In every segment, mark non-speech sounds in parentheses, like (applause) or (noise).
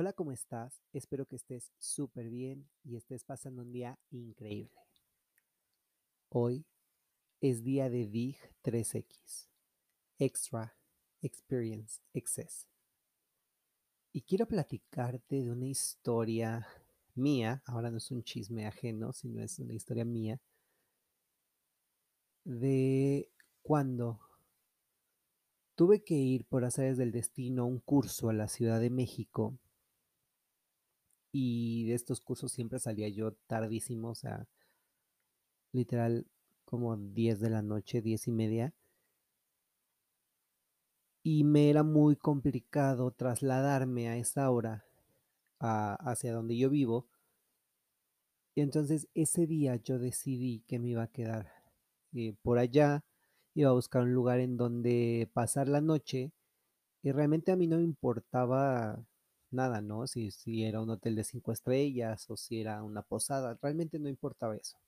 Hola, ¿cómo estás? Espero que estés súper bien y estés pasando un día increíble. Hoy es día de DIG 3X, Extra Experience Excess. Y quiero platicarte de una historia mía, ahora no es un chisme ajeno, sino es una historia mía, de cuando tuve que ir por hacer del destino a un curso a la Ciudad de México y de estos cursos siempre salía yo tardísimo, o sea, literal como 10 de la noche, 10 y media. Y me era muy complicado trasladarme a esa hora hacia donde yo vivo. Y entonces ese día yo decidí que me iba a quedar eh, por allá, iba a buscar un lugar en donde pasar la noche. Y realmente a mí no me importaba nada, ¿no? Si, si era un hotel de cinco estrellas o si era una posada, realmente no importaba eso.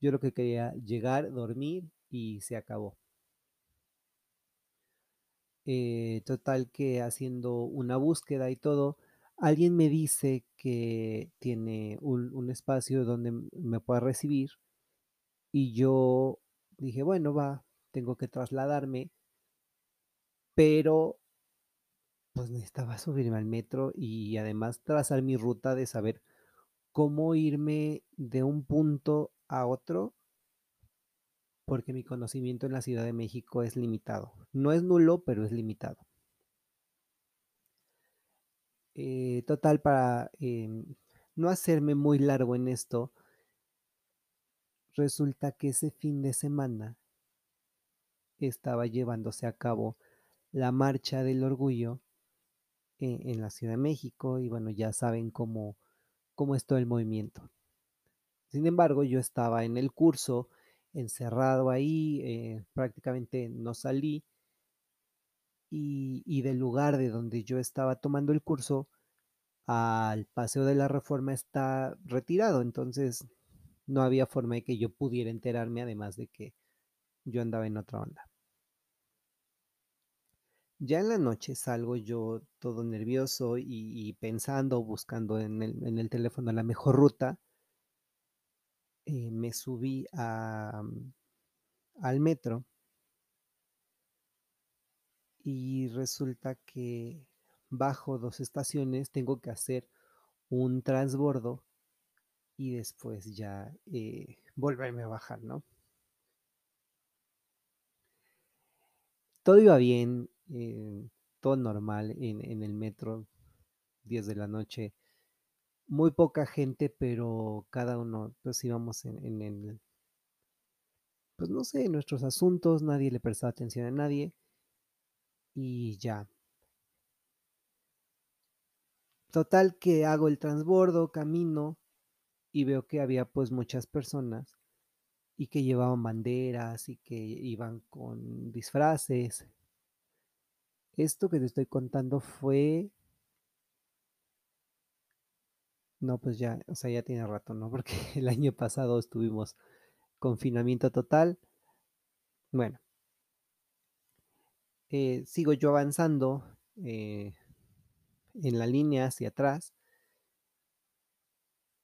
Yo lo que quería llegar, dormir y se acabó. Eh, total que haciendo una búsqueda y todo, alguien me dice que tiene un, un espacio donde me pueda recibir y yo dije, bueno, va, tengo que trasladarme, pero pues necesitaba subirme al metro y además trazar mi ruta de saber cómo irme de un punto a otro, porque mi conocimiento en la Ciudad de México es limitado. No es nulo, pero es limitado. Eh, total, para em, no hacerme muy largo en esto, resulta que ese fin de semana estaba llevándose a cabo la marcha del orgullo en, la Ciudad de México y bueno, ya saben cómo, cómo es todo el movimiento. Sin embargo, yo estaba en el curso, encerrado ahí, eh, prácticamente no salí y, y, del lugar de donde yo estaba tomando el curso al Paseo de la Reforma está retirado, entonces no había forma de que yo pudiera enterarme, además de que yo andaba en otra onda. Ya en la noche salgo yo todo nervioso y, pensando, buscando en el, teléfono la mejor ruta. Eh, me subí al metro y resulta que bajo dos estaciones tengo que hacer un transbordo y después ya eh, volverme a bajar, ¿no? Todo iba bien, eh, todo normal en, el metro, 10 de la noche. Muy poca gente, pero cada uno, pues íbamos en, en pues no sé, en nuestros asuntos, nadie le prestaba atención a nadie y ya. Total que hago el transbordo, camino y veo que había pues muchas personas y que llevaban banderas y que iban con disfraces esto que te estoy contando fue... No, pues ya, o sea, ya tiene rato, ¿no? Porque (laughs) el año pasado estuvimos confinamiento total. Bueno, eh, sigo yo avanzando eh, en la línea hacia atrás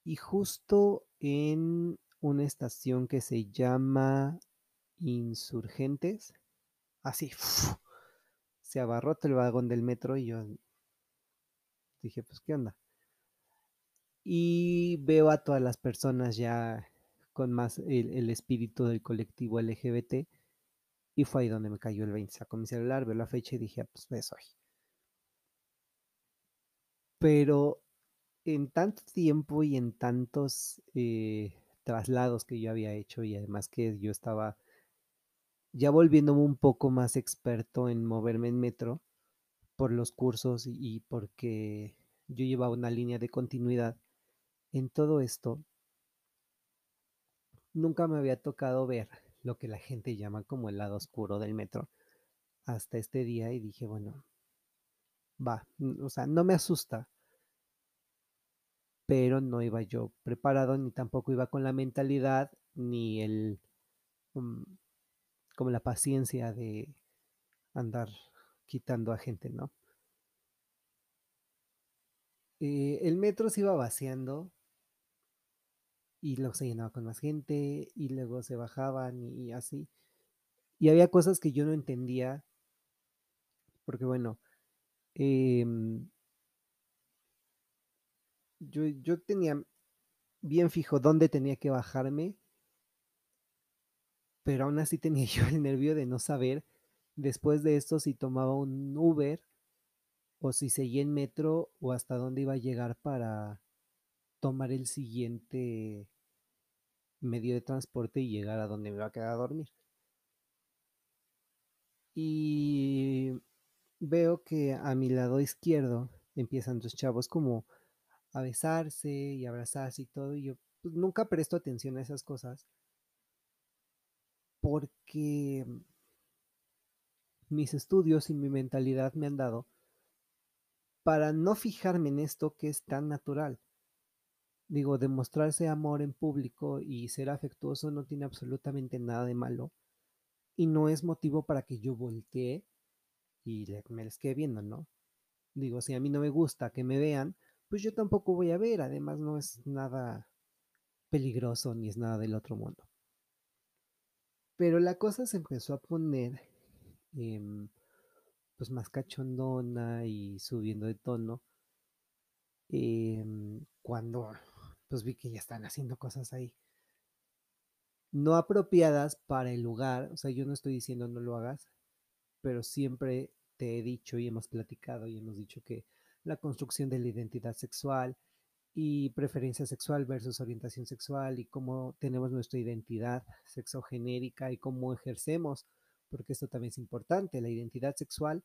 y justo en una estación que se llama Insurgentes, así, se abarrota el vagón del metro y yo dije, pues, ¿qué onda? Y veo a todas las personas ya con más el, espíritu del colectivo LGBT y fue ahí donde me cayó el 20. Sacó mi celular, veo la fecha y dije, ah, pues, eso hoy. Pero en tanto tiempo y en tantos eh, traslados que yo había hecho y además que yo estaba ya volviéndome un poco más experto en moverme en metro por los cursos y, porque yo llevaba una línea de continuidad en todo esto, nunca me había tocado ver lo que la gente llama como el lado oscuro del metro hasta este día y dije, bueno, va, o sea, no me asusta, pero no iba yo preparado ni tampoco iba con la mentalidad ni el... Mm, como la paciencia de andar quitando a gente, ¿no? Eh, el metro se iba vaciando y luego se llenaba con más gente y luego se bajaban y, así. Y había cosas que yo no entendía porque bueno, em, yo, yo tenía bien fijo dónde tenía que bajarme, pero aún así tenía (laughs) yo el nervio de no saber después de esto si tomaba un Uber o si seguía en metro o hasta dónde iba a llegar para tomar el siguiente medio de transporte y llegar a donde me iba a quedar a dormir. Y veo que a mi lado izquierdo empiezan dos chavos como a besarse y abrazarse y todo, y yo pues, nunca presto atención a esas cosas porque mis estudios y mi mentalidad me han dado para no fijarme en esto que es tan natural. Digo, demostrarse amor en público y ser afectuoso no tiene absolutamente nada de malo y no es motivo para que yo voltee y me les quede viendo, ¿no? Digo, si a mí no me gusta que me vean, pues yo tampoco voy a ver, además no es nada peligroso ni es nada del otro mundo. Pero la cosa se empezó a poner eh, pues más cachondona y subiendo de tono eh, cuando pues vi que ya están haciendo cosas ahí no apropiadas para el lugar, o sea, yo no estoy diciendo no lo hagas, pero siempre te he dicho y hemos platicado y hemos dicho que la construcción de la identidad sexual y preferencia sexual versus orientación sexual y cómo tenemos nuestra identidad sexogenérica y cómo ejercemos, porque esto también es importante, la identidad sexual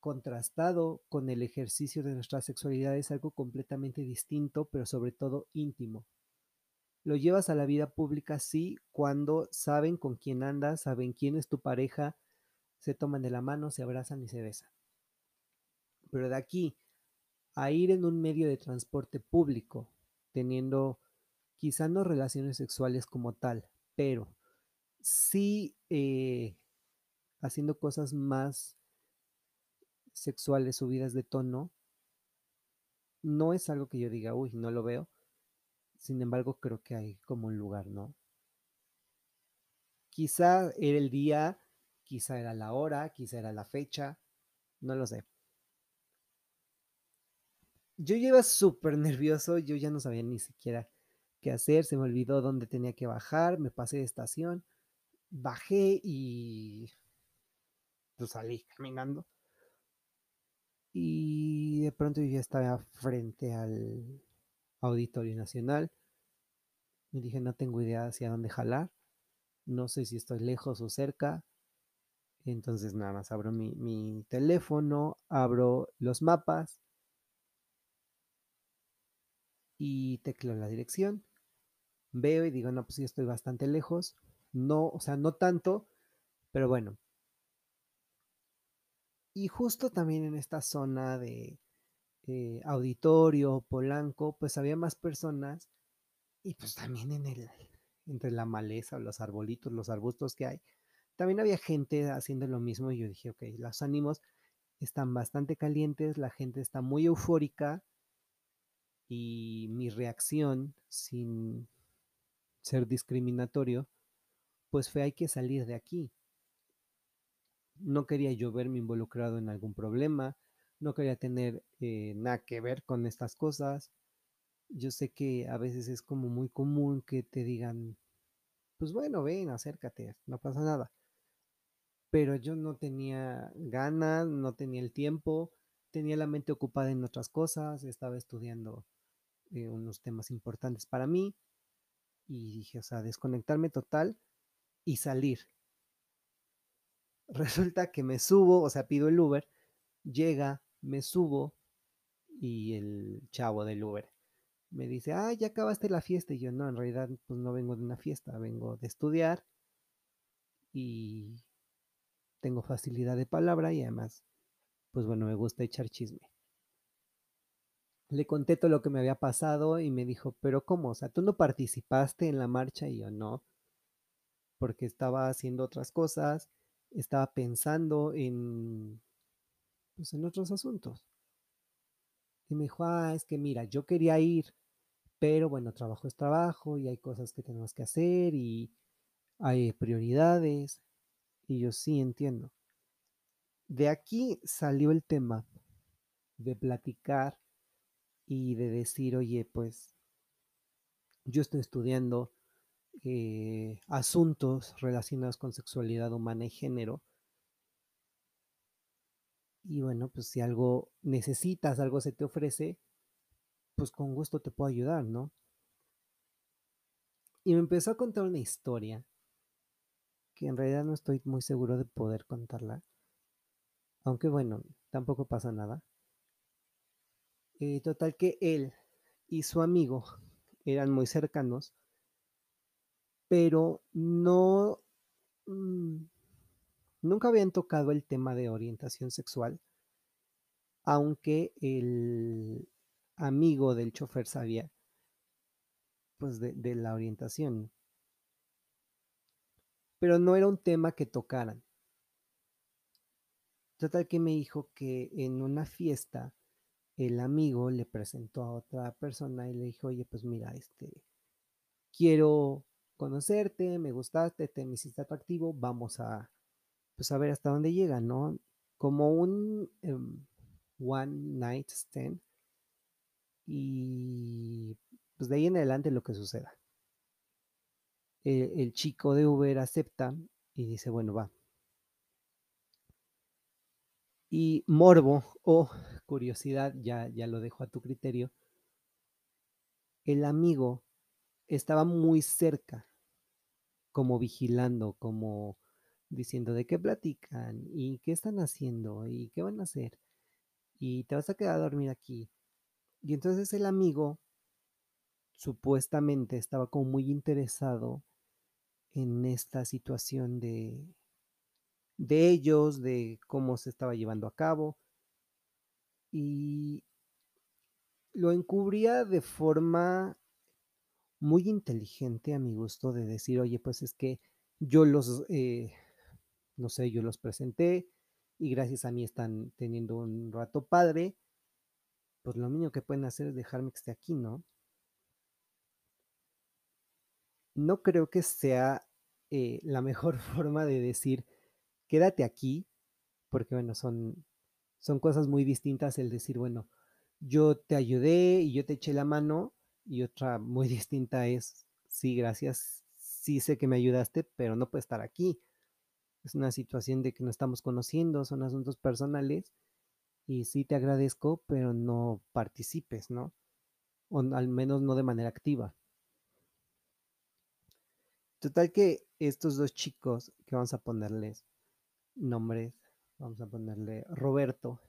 contrastado con el ejercicio de nuestra sexualidad es algo completamente distinto, pero sobre todo íntimo. Lo llevas a la vida pública sí cuando saben con quién andas, saben quién es tu pareja, se toman de la mano, se abrazan y se besan. Pero de aquí a ir en un medio de transporte público, teniendo quizá no relaciones sexuales como tal, pero sí eh, haciendo cosas más sexuales subidas de tono, no es algo que yo diga, uy, no lo veo. Sin embargo, creo que hay como un lugar, ¿no? Quizá era el día, quizá era la hora, quizá era la fecha, no lo sé. Yo iba súper nervioso, yo ya no sabía ni siquiera qué hacer, se me olvidó dónde tenía que bajar, me pasé de estación, bajé y pues salí caminando. Y de pronto yo ya estaba frente al Auditorio Nacional. Me dije, no tengo idea hacia dónde jalar. No sé si estoy lejos o cerca. Entonces nada más abro mi, mi teléfono, abro los mapas y tecleo la dirección. Veo y digo, no, pues sí estoy bastante lejos. No, o sea, no tanto, pero bueno. Y justo también en esta zona de eh, auditorio, Polanco, pues había más personas y pues también en el, entre la maleza, los arbolitos, los arbustos que hay, también había gente haciendo lo mismo y yo dije, ok, los ánimos están bastante calientes, la gente está muy eufórica y mi reacción, sin ser discriminatorio, pues fue hay que salir de aquí. No quería yo verme involucrado en algún problema, no quería tener eh, nada que ver con estas cosas. Yo sé que a veces es como muy común que te digan, pues bueno, ven, acércate, no pasa nada. Pero yo no tenía ganas, no tenía el tiempo, tenía la mente ocupada en otras cosas, estaba estudiando eh, unos temas importantes para mí y dije, o sea, desconectarme total y salir. (laughs) Resulta que me subo, o sea, pido el Uber, llega, me subo y el chavo del Uber me dice, ah, ya acabaste la fiesta. Y yo, no, en realidad, pues no vengo de una fiesta, vengo de estudiar y tengo facilidad de palabra y además, pues bueno, me gusta echar chisme. Le conté todo lo que me había pasado y me dijo, pero ¿cómo? O sea, ¿tú no participaste en la marcha? Y yo no, porque estaba haciendo otras cosas, estaba pensando en, pues en otros asuntos. Y me dijo, ah, es que mira, yo quería ir, pero bueno, trabajo es trabajo y hay cosas que tenemos que hacer y hay prioridades. Y yo sí entiendo. De aquí salió el tema de platicar y de decir, oye, pues yo estoy estudiando eh, asuntos relacionados con sexualidad humana y género. Y bueno, pues si algo necesitas, algo se te ofrece, pues con gusto te puedo ayudar, ¿no? Y me empezó a contar una historia que en realidad no estoy muy seguro de poder contarla. Aunque bueno, tampoco pasa nada. Eh, total que él y su amigo eran muy cercanos, pero no, mm, nunca habían tocado el tema de orientación sexual, aunque el amigo del chofer sabía pues de, de la orientación. Pero no era un tema que tocaran. Total que me dijo que en una fiesta el amigo le presentó a otra persona y le dijo, oye, pues mira, este, quiero conocerte, me gustaste, te me hiciste atractivo, vamos a, pues a ver hasta dónde llega, ¿no? Como un em, one night stand y pues de ahí en adelante lo que suceda. el chico de Uber acepta y dice, bueno, va, y morbo o curiosidad, ya, ya lo dejo a tu criterio, el amigo estaba muy cerca, como vigilando, como diciendo de qué platican y qué están haciendo y qué van a hacer y te vas a quedar a dormir aquí. Y entonces el amigo supuestamente estaba como muy interesado en esta situación de, de ellos, de cómo se estaba llevando a cabo. Y lo encubría de forma muy inteligente a mi gusto de decir, oye, pues es que yo los, eh, no sé, yo los presenté y gracias a mí están teniendo un rato padre, pues lo mínimo que pueden hacer es dejarme que esté aquí, ¿no? No creo que sea eh, la mejor (laughs) forma de decir, quédate aquí, porque bueno, son, son cosas muy distintas el decir, bueno, yo te ayudé y yo te eché la mano, y otra muy (laughs) distinta es, sí, gracias, sí sé que me ayudaste, pero no puedo estar aquí. Es una situación de que no estamos conociendo, son asuntos personales, y sí te agradezco, pero no participes, ¿no? O al menos no de manera activa. Total que estos dos chicos que vamos a ponerles nombres. Vamos a ponerle Roberto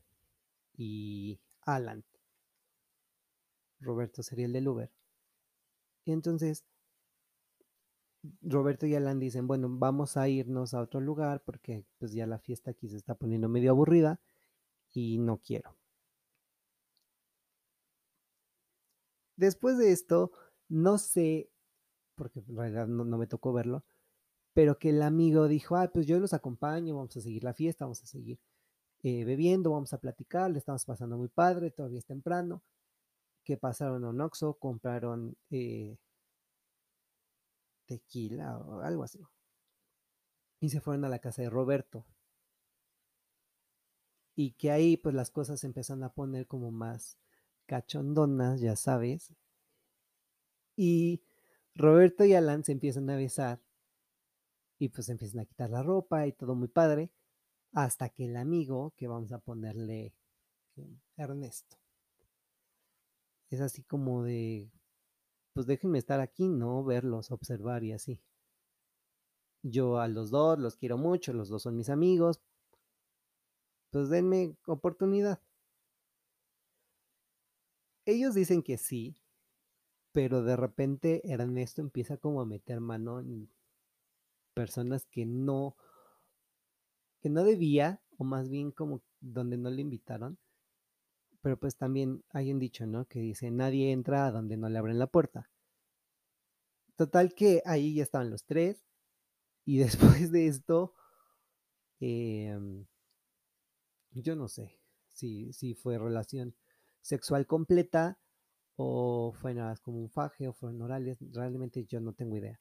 y Alan. Roberto sería el del Uber. Y entonces Roberto y Alan dicen, bueno, vamos a irnos a otro lugar porque pues ya la fiesta aquí se está poniendo medio aburrida y no quiero. Después de esto, no sé, porque en realidad no, no me tocó verlo, pero que el amigo dijo, ah, pues yo los acompaño, vamos a seguir la fiesta, vamos a seguir eh, bebiendo, vamos a platicar, le estamos pasando muy padre, todavía es temprano, que pasaron a un Oxxo, compraron eh, tequila o algo así, y se fueron a la casa de Roberto. Y que ahí pues las cosas se empiezan a poner como más cachondonas, ya sabes. Y Roberto y Alan se empiezan a besar y pues empiezan a quitar la ropa y todo muy padre, hasta que el amigo, que vamos a ponerle eh, Ernesto, es así como de, pues déjenme estar aquí, ¿no? Verlos, observar y así. Yo a los dos los quiero mucho, los dos son mis amigos, pues denme oportunidad. Ellos dicen que sí, pero de repente Ernesto empieza como a meter mano en personas que no, que no debía, o más bien como donde no le invitaron. Pero pues también hay un dicho, ¿no? Que dice, nadie entra a donde no le abren la puerta. Total que ahí ya estaban los tres. Y (laughs) después de esto, em, yo no sé si, si fue relación sexual completa o fue nada más como un faje o fueron orales, realmente yo no tengo idea.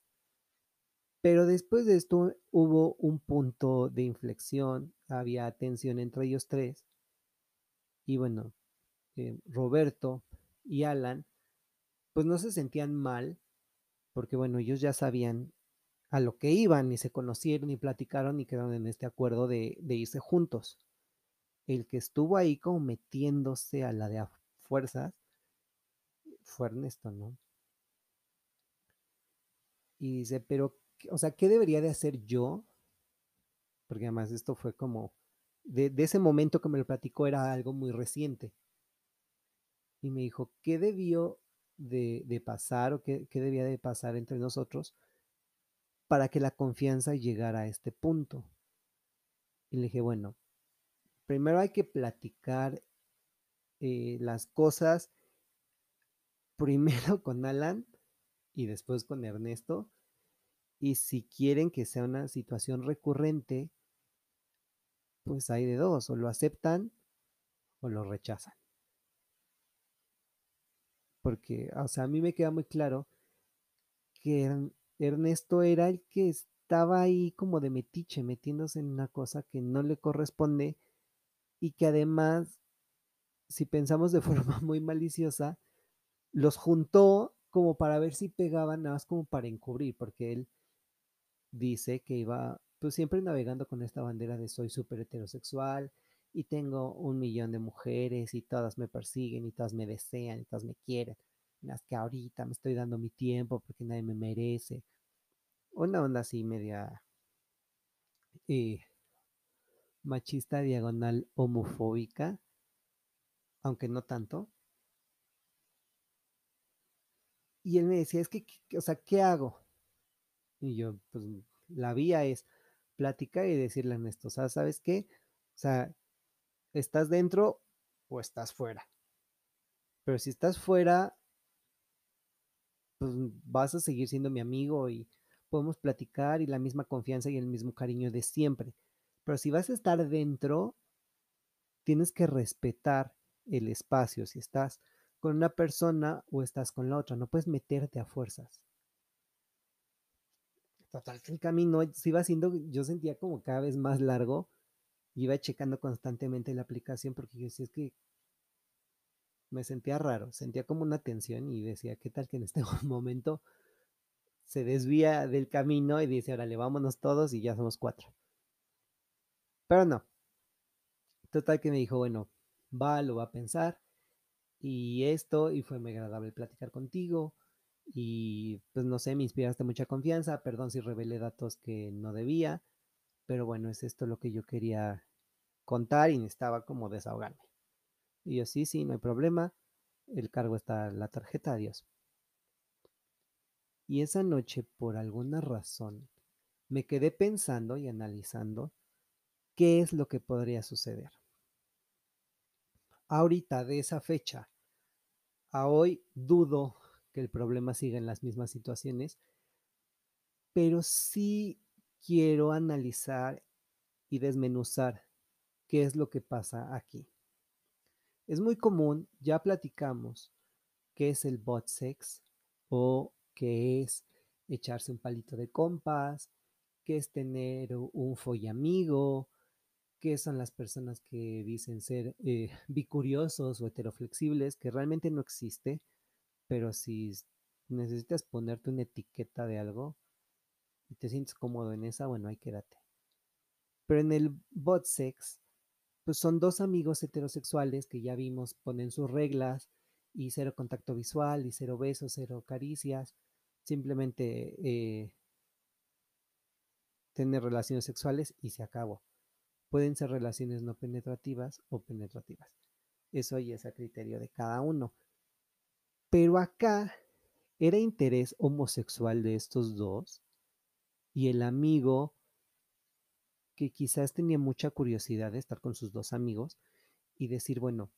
Pero después de esto hubo un punto de inflexión, había tensión entre ellos tres. Y bueno, eh, Roberto y Alan, pues no se sentían mal, porque bueno, ellos ya sabían a lo que iban, y se conocieron y platicaron y quedaron en este acuerdo de, de irse juntos. El que estuvo ahí como metiéndose a la de a fuerzas fue Ernesto, ¿no? Y dice, pero o sea, ¿qué debería de hacer yo? Porque además esto fue como, de, ese momento que me lo platicó era algo muy reciente. Y me dijo, ¿qué debió de, pasar o qué, qué debía de pasar entre nosotros para que la confianza llegara a este punto? Y le dije, bueno, primero hay que platicar eh, las cosas primero (laughs) con Alan y después con Ernesto y si quieren que sea una situación recurrente, pues hay de dos, o lo aceptan o lo rechazan. Porque, o sea, a mí me queda muy claro que Ernesto era el que estaba ahí como de metiche, metiéndose en una cosa que no le corresponde y que además, si pensamos de (laughs) forma muy maliciosa, los juntó como para ver si pegaban, nada más como para encubrir, porque él dice que iba pues siempre navegando con esta bandera de soy súper heterosexual y tengo un millón de mujeres y todas me persiguen y todas me desean y todas me quieren. Las que ahorita me estoy dando mi tiempo porque nadie me merece. Una onda así media eh, machista diagonal homofóbica, aunque no tanto. Y él me decía, es que, o sea, ¿qué hago? Y yo, pues la vía es platicar y decirle a Ernesto, o sea, ¿sabes qué? O sea, ¿estás dentro o estás fuera? Pero si estás fuera, pues vas a seguir siendo mi amigo y podemos platicar y la misma confianza y el mismo cariño de siempre. Pero si vas a estar dentro, tienes que respetar el espacio, si estás con una persona o estás con la otra, no puedes meterte a fuerzas. Total, que el camino se iba haciendo, yo sentía como cada vez más largo. Iba checando constantemente la aplicación porque yo decía, es que me sentía raro, sentía como una tensión y decía, ¿qué tal que en este (laughs) momento se desvía del camino y dice, órale, vámonos todos y ya somos cuatro? Pero no. Total que me dijo, bueno, va, lo va a pensar y esto, y fue muy agradable platicar contigo y pues no sé, me inspiraste mucha confianza, perdón si revelé datos que no debía, pero bueno, es esto lo que yo quería contar y necesitaba como desahogarme. Y yo sí, sí, no hay problema, el cargo está en la tarjeta, adiós. Y esa noche, por alguna razón, me quedé pensando y analizando qué es lo que podría suceder. Ahorita, de esa fecha a hoy, dudo que el problema siga en las mismas situaciones, pero sí quiero analizar y desmenuzar qué es lo que pasa aquí. Es muy común, ya platicamos, qué es el bot sex o qué es echarse un palito de compas, qué es tener un follamigo, qué son las personas que dicen ser eh, bicuriosos o heteroflexibles, que realmente no existe pero si necesitas ponerte una etiqueta de algo y te sientes cómodo en esa, bueno, ahí quédate. Pero en el bot sex, pues son dos amigos heterosexuales que ya vimos ponen sus reglas y cero contacto visual y cero besos, cero caricias, simplemente eh, tener relaciones sexuales y se acabó. Pueden ser relaciones no penetrativas o penetrativas. Eso ya es a criterio de cada uno. Pero acá era interés homosexual de estos dos y el amigo que quizás tenía mucha curiosidad de estar con sus dos amigos y decir, bueno,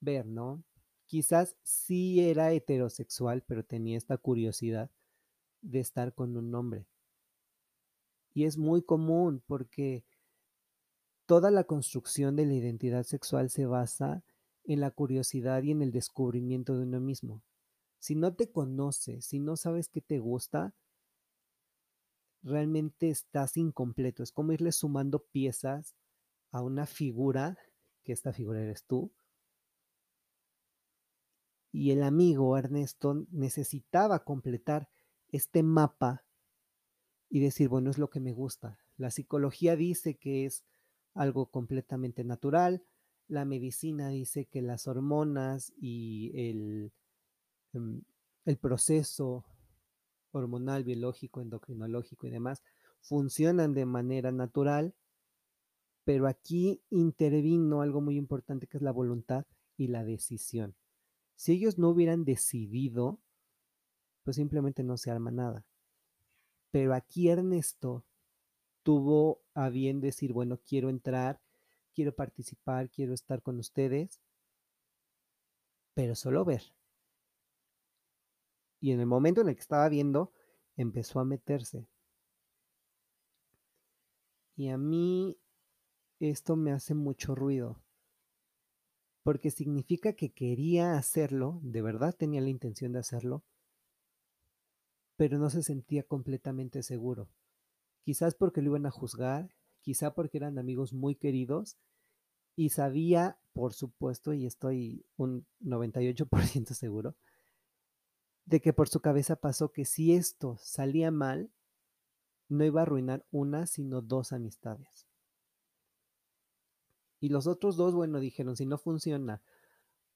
ver, ¿no? Quizás sí era heterosexual, pero tenía esta curiosidad de estar con un hombre. Y es muy común porque toda la construcción de la identidad sexual se basa en la curiosidad y en el descubrimiento de uno mismo. Si no te conoces, si no sabes qué te gusta, realmente estás incompleto. Es como irle sumando piezas a una figura, que esta figura eres tú. Y el amigo Ernesto necesitaba completar este mapa y decir, bueno, es lo que me gusta. La psicología dice que es algo completamente natural, la medicina dice que las hormonas y el, em, el proceso hormonal, biológico, endocrinológico y demás funcionan de manera natural, pero aquí intervino algo muy importante que es la voluntad y la decisión. Si ellos no hubieran decidido, pues simplemente no se arma nada. Pero aquí Ernesto tuvo a bien decir, bueno, quiero entrar, quiero participar, quiero estar con ustedes, pero solo ver. Y en el momento en el que estaba viendo, empezó a meterse. Y a mí esto me hace mucho ruido, porque significa que quería hacerlo, de verdad tenía la intención de hacerlo, pero no se sentía completamente seguro. Quizás porque lo iban a juzgar, quizá porque eran amigos muy queridos y sabía, por supuesto, y estoy un 98% seguro, de que por su cabeza pasó que si esto salía mal, no iba a arruinar una, sino dos amistades. Y los otros dos, bueno, dijeron, si no funciona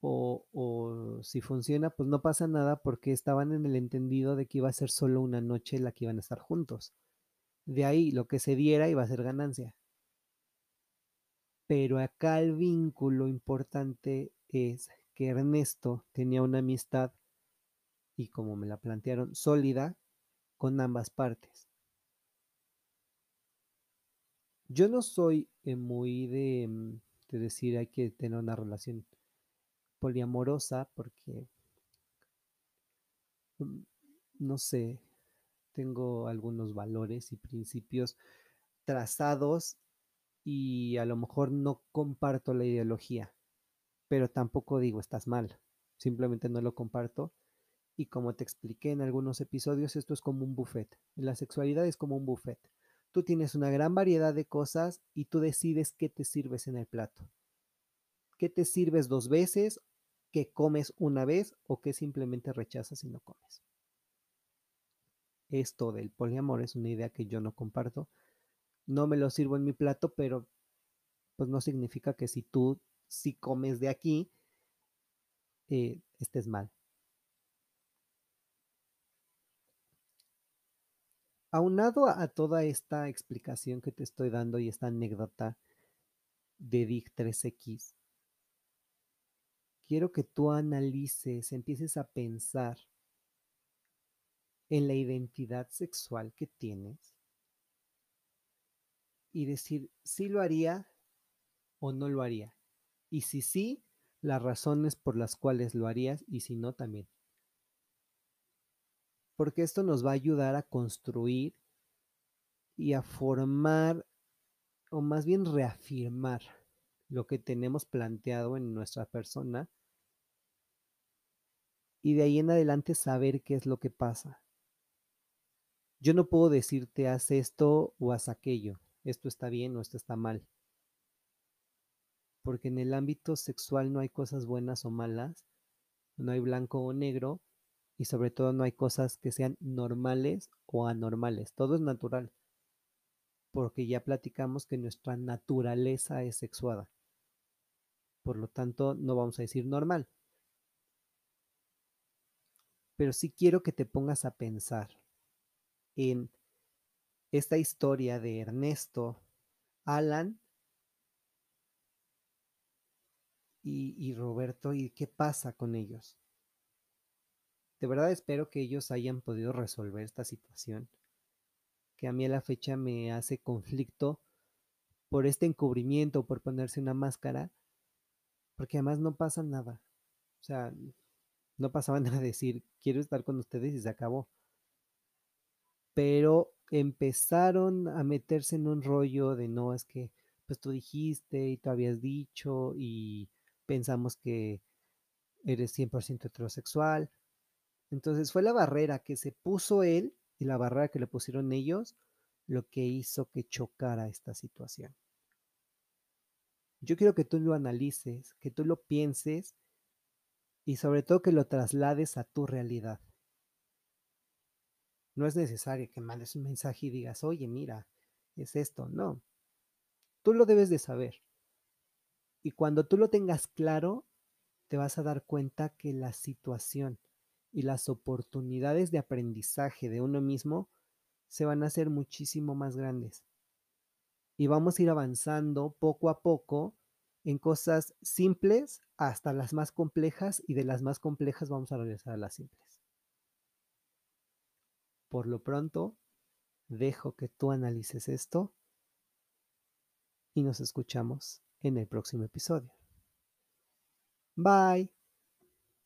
o, si funciona, pues no pasa nada porque estaban en el entendido de que iba a ser solo una noche la que iban a estar juntos. De ahí lo que se diera iba a ser ganancia. Pero acá el vínculo importante es que Ernesto tenía una amistad y como me la plantearon, sólida con ambas partes. Yo no soy eh, muy de, mm, de, decir hay que tener una relación poliamorosa porque, mm, no sé, tengo algunos valores y principios trazados y a lo mejor no comparto la ideología, pero tampoco digo estás mal, simplemente no lo comparto y como te expliqué en algunos episodios, esto es como un buffet. La sexualidad es como un buffet. Tú tienes una gran variedad de cosas y tú decides qué te sirves en el plato. ¿Qué te sirves dos veces? ¿Qué comes una vez? ¿O qué simplemente rechazas y no comes? Esto del poliamor es una idea que yo no comparto. No me lo sirvo en mi plato, pero pues no significa que si tú si comes de aquí, eh, estés mal. Aunado a toda esta explicación que te estoy dando y esta anécdota de DIC 3X, quiero que tú analices, empieces a pensar en la identidad sexual que tienes y decir si lo haría o no lo haría. Y si sí, las razones por las cuales lo harías y si no también porque esto nos va a ayudar a construir y a formar, o más bien reafirmar lo que tenemos planteado en nuestra persona y de ahí en adelante saber qué es lo que pasa. Yo no puedo decirte haz esto o haz aquello, esto está bien o esto está mal, porque en el ámbito sexual no hay cosas buenas o malas, no hay blanco o negro, y sobre todo no hay cosas que sean normales o anormales, todo es natural, porque ya platicamos que nuestra naturaleza es sexuada. Por lo tanto, no vamos a decir normal. Pero sí quiero que te pongas a pensar en esta historia de Ernesto, Alan y, Roberto y qué pasa con ellos. De verdad espero que ellos hayan podido resolver esta situación, que a mí a la fecha me hace conflicto por este encubrimiento, por ponerse una máscara, porque además no pasa nada. O sea, no pasaba (laughs) nada decir, quiero estar con ustedes y se acabó. Pero empezaron a meterse en un rollo de no, es que pues tú dijiste y tú habías dicho y pensamos que eres 100% heterosexual. Entonces fue la barrera que se puso él y la barrera que le pusieron ellos lo que hizo que chocara esta situación. Yo quiero que tú lo analices, que tú lo pienses y sobre todo que lo traslades a tu realidad. No es necesario que mandes un mensaje y digas, oye, mira, es esto. No. Tú lo debes de saber. Y cuando tú lo tengas claro, te vas a dar cuenta que la situación y las oportunidades de aprendizaje de uno mismo se van a hacer muchísimo más grandes. Y vamos a ir avanzando poco a poco en cosas simples hasta las más complejas y de las más complejas vamos a regresar a las simples. Por lo pronto, dejo que tú analices esto y nos escuchamos en el próximo episodio. Bye.